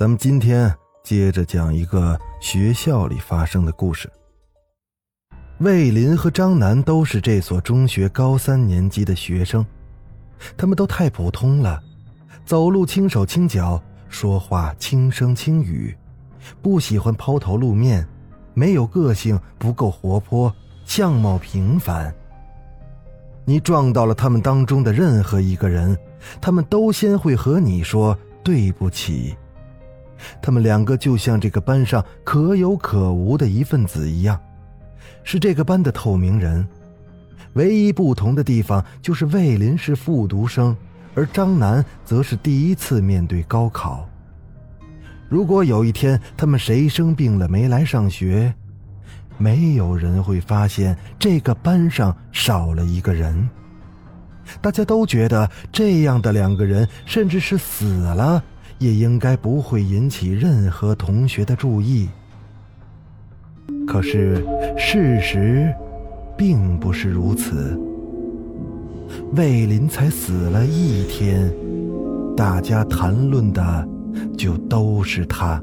咱们今天接着讲一个学校里发生的故事。魏林和张楠都是这所中学高三年级的学生，他们都太普通了，走路轻手轻脚，说话轻声轻语，不喜欢抛头露面，没有个性，不够活泼，相貌平凡。你撞到了他们当中的任何一个人，他们都先会和你说对不起。他们两个就像这个班上可有可无的一份子一样，是这个班的透明人。唯一不同的地方就是魏林是复读生，而张楠则是第一次面对高考。如果有一天他们谁生病了没来上学，没有人会发现这个班上少了一个人。大家都觉得这样的两个人，甚至是死了。也应该不会引起任何同学的注意。可是事实并不是如此。魏林才死了一天，大家谈论的就都是他。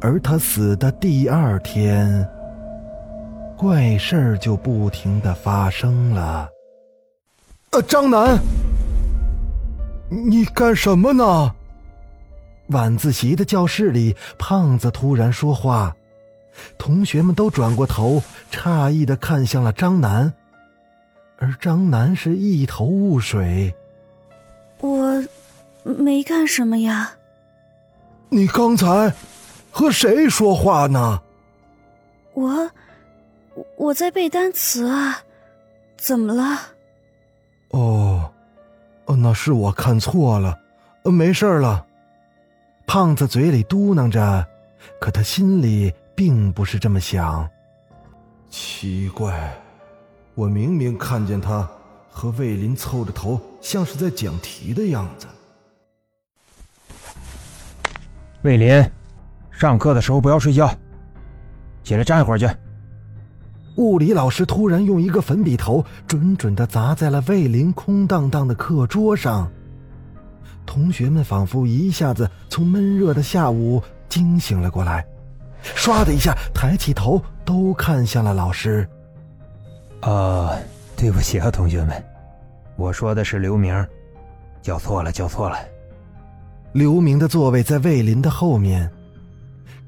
而他死的第二天，怪事儿就不停的发生了。呃，张楠，你干什么呢？晚自习的教室里，胖子突然说话，同学们都转过头，诧异的看向了张楠，而张楠是一头雾水。我没干什么呀。你刚才和谁说话呢？我我在背单词啊，怎么了？哦，哦，那是我看错了，没事了。胖子嘴里嘟囔着，可他心里并不是这么想。奇怪，我明明看见他和魏林凑着头，像是在讲题的样子。魏林，上课的时候不要睡觉，起来站一会儿去。物理老师突然用一个粉笔头准准的砸在了魏林空荡荡的课桌上。同学们仿佛一下子从闷热的下午惊醒了过来，唰的一下抬起头，都看向了老师。啊，对不起啊，同学们，我说的是刘明，叫错了，叫错了。刘明的座位在魏林的后面，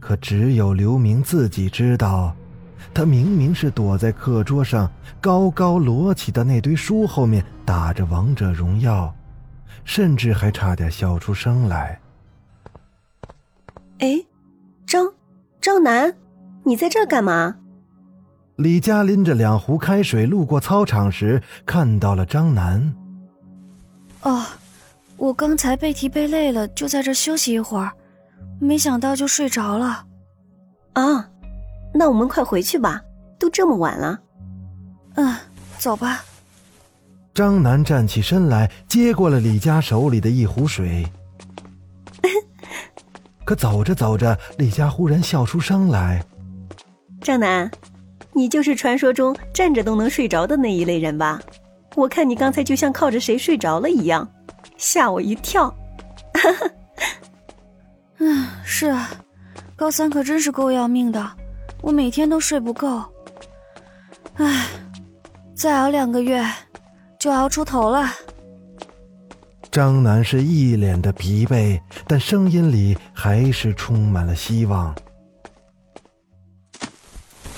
可只有刘明自己知道，他明明是躲在课桌上高高摞起的那堆书后面打着王者荣耀。甚至还差点笑出声来。哎，张张楠，你在这干嘛？李佳拎着两壶开水路过操场时，看到了张楠。哦，我刚才背题背累了，就在这休息一会儿，没想到就睡着了。啊，那我们快回去吧，都这么晚了。嗯，走吧。张楠站起身来，接过了李佳手里的一壶水。可走着走着，李佳忽然笑出声来：“张楠，你就是传说中站着都能睡着的那一类人吧？我看你刚才就像靠着谁睡着了一样，吓我一跳。”嗯，是啊，高三可真是够要命的，我每天都睡不够。唉，再熬两个月。就熬出头了。张楠是一脸的疲惫，但声音里还是充满了希望。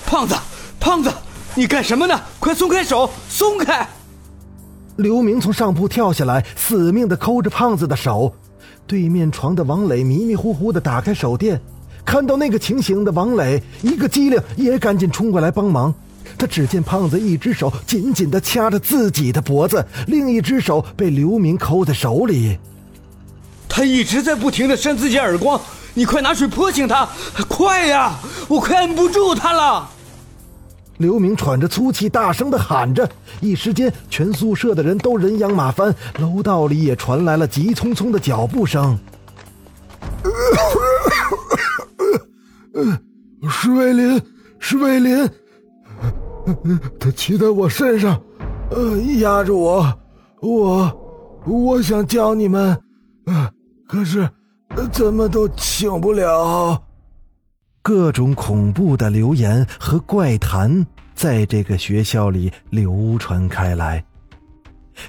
胖子，胖子，你干什么呢？快松开手，松开！刘明从上铺跳下来，死命的抠着胖子的手。对面床的王磊迷迷糊糊的打开手电，看到那个情形的王磊一个机灵，也赶紧冲过来帮忙。他只见胖子一只手紧紧的掐着自己的脖子，另一只手被刘明抠在手里。他一直在不停的扇自己耳光，你快拿水泼醒他，快呀！我快按不住他了。刘明喘着粗气，大声的喊着，一时间全宿舍的人都人仰马翻，楼道里也传来了急匆匆的脚步声。是卫林，是卫林，他骑在我身上，呃，压着我，我，我想叫你们，可是怎么都请不了。各种恐怖的流言和怪谈在这个学校里流传开来，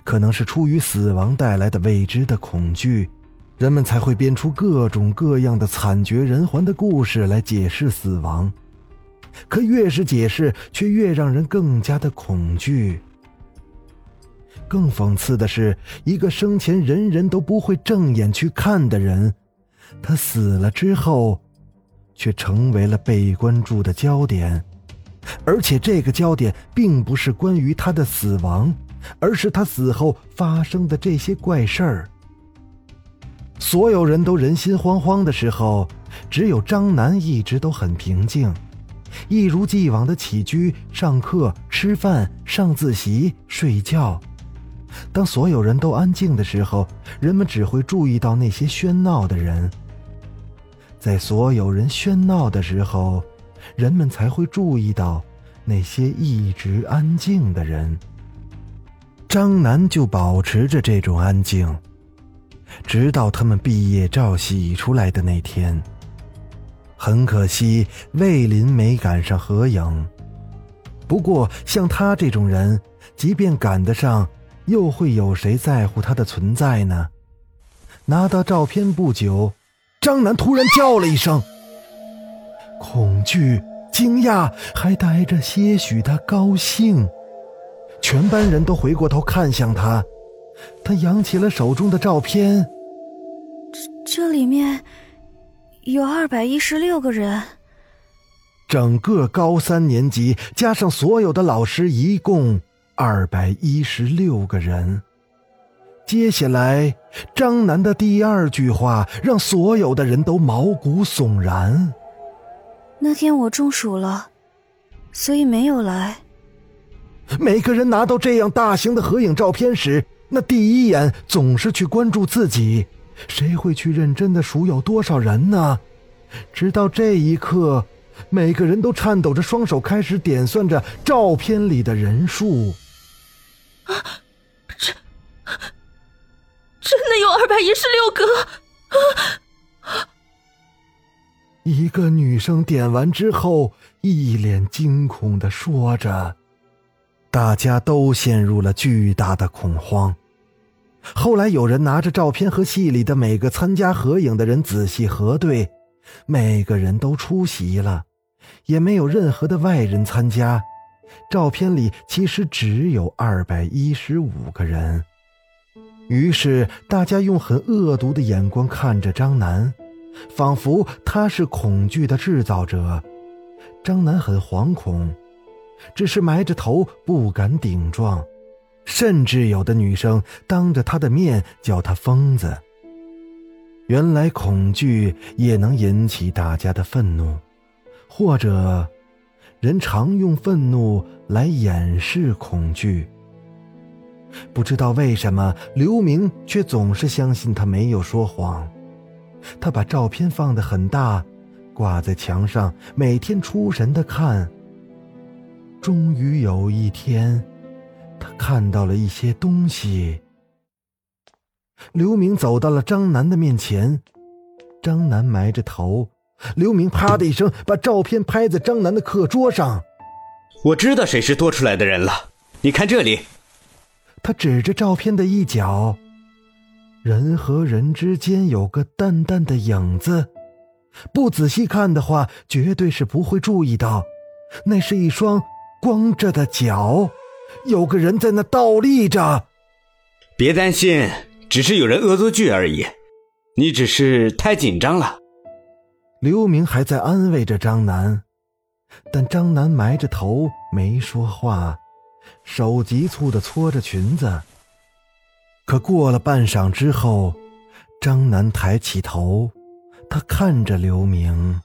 可能是出于死亡带来的未知的恐惧，人们才会编出各种各样的惨绝人寰的故事来解释死亡。可越是解释，却越让人更加的恐惧。更讽刺的是，一个生前人人都不会正眼去看的人，他死了之后。却成为了被关注的焦点，而且这个焦点并不是关于他的死亡，而是他死后发生的这些怪事儿。所有人都人心惶惶的时候，只有张楠一直都很平静，一如既往的起居、上课、吃饭、上自习、睡觉。当所有人都安静的时候，人们只会注意到那些喧闹的人。在所有人喧闹的时候，人们才会注意到那些一直安静的人。张楠就保持着这种安静，直到他们毕业照洗出来的那天。很可惜，魏林没赶上合影。不过，像他这种人，即便赶得上，又会有谁在乎他的存在呢？拿到照片不久。张楠突然叫了一声，恐惧、惊讶，还带着些许的高兴。全班人都回过头看向他，他扬起了手中的照片。这这里面有二百一十六个人，整个高三年级加上所有的老师，一共二百一十六个人。接下来，张楠的第二句话让所有的人都毛骨悚然。那天我中暑了，所以没有来。每个人拿到这样大型的合影照片时，那第一眼总是去关注自己，谁会去认真的数有多少人呢？直到这一刻，每个人都颤抖着双手，开始点算着照片里的人数。啊，这。真的有二百一十六个！啊一个女生点完之后，一脸惊恐的说着，大家都陷入了巨大的恐慌。后来有人拿着照片和戏里的每个参加合影的人仔细核对，每个人都出席了，也没有任何的外人参加。照片里其实只有二百一十五个人。于是，大家用很恶毒的眼光看着张楠，仿佛他是恐惧的制造者。张楠很惶恐，只是埋着头不敢顶撞，甚至有的女生当着他的面叫他疯子。原来，恐惧也能引起大家的愤怒，或者，人常用愤怒来掩饰恐惧。不知道为什么，刘明却总是相信他没有说谎。他把照片放得很大，挂在墙上，每天出神的看。终于有一天，看到了一些东西。刘明走到了张楠的面前，张楠埋着头，刘明啪的一声把照片拍在张楠的课桌上。我知道谁是多出来的人了，你看这里。他指着照片的一角，人和人之间有个淡淡的影子，不仔细看的话，绝对是不会注意到，那是一双光着的脚，有个人在那倒立着。别担心，只是有人恶作剧而已，你只是太紧张了。刘明还在安慰着张楠，但张楠埋着头没说话。手急促的搓着裙子，可过了半晌之后，张楠抬起头，他看着刘明。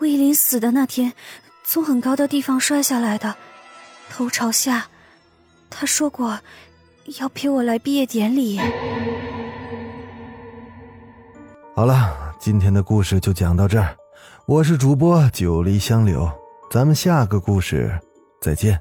魏林死的那天，从很高的地方摔下来的，头朝下。他说过，要陪我来毕业典礼。好了，今天的故事就讲到这儿。我是主播九黎香柳，咱们下个故事再见。